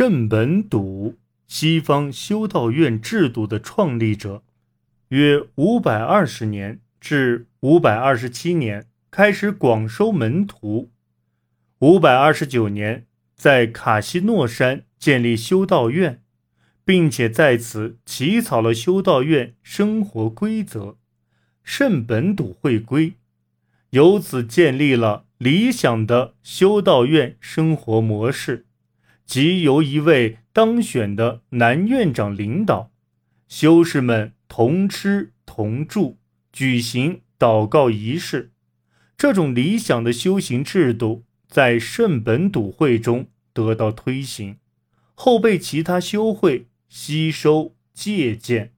圣本笃，西方修道院制度的创立者，约五百二十年至五百二十七年开始广收门徒，五百二十九年在卡西诺山建立修道院，并且在此起草了修道院生活规则——圣本笃会规，由此建立了理想的修道院生活模式。即由一位当选的男院长领导，修士们同吃同住，举行祷告仪式。这种理想的修行制度在圣本笃会中得到推行，后被其他修会吸收借鉴。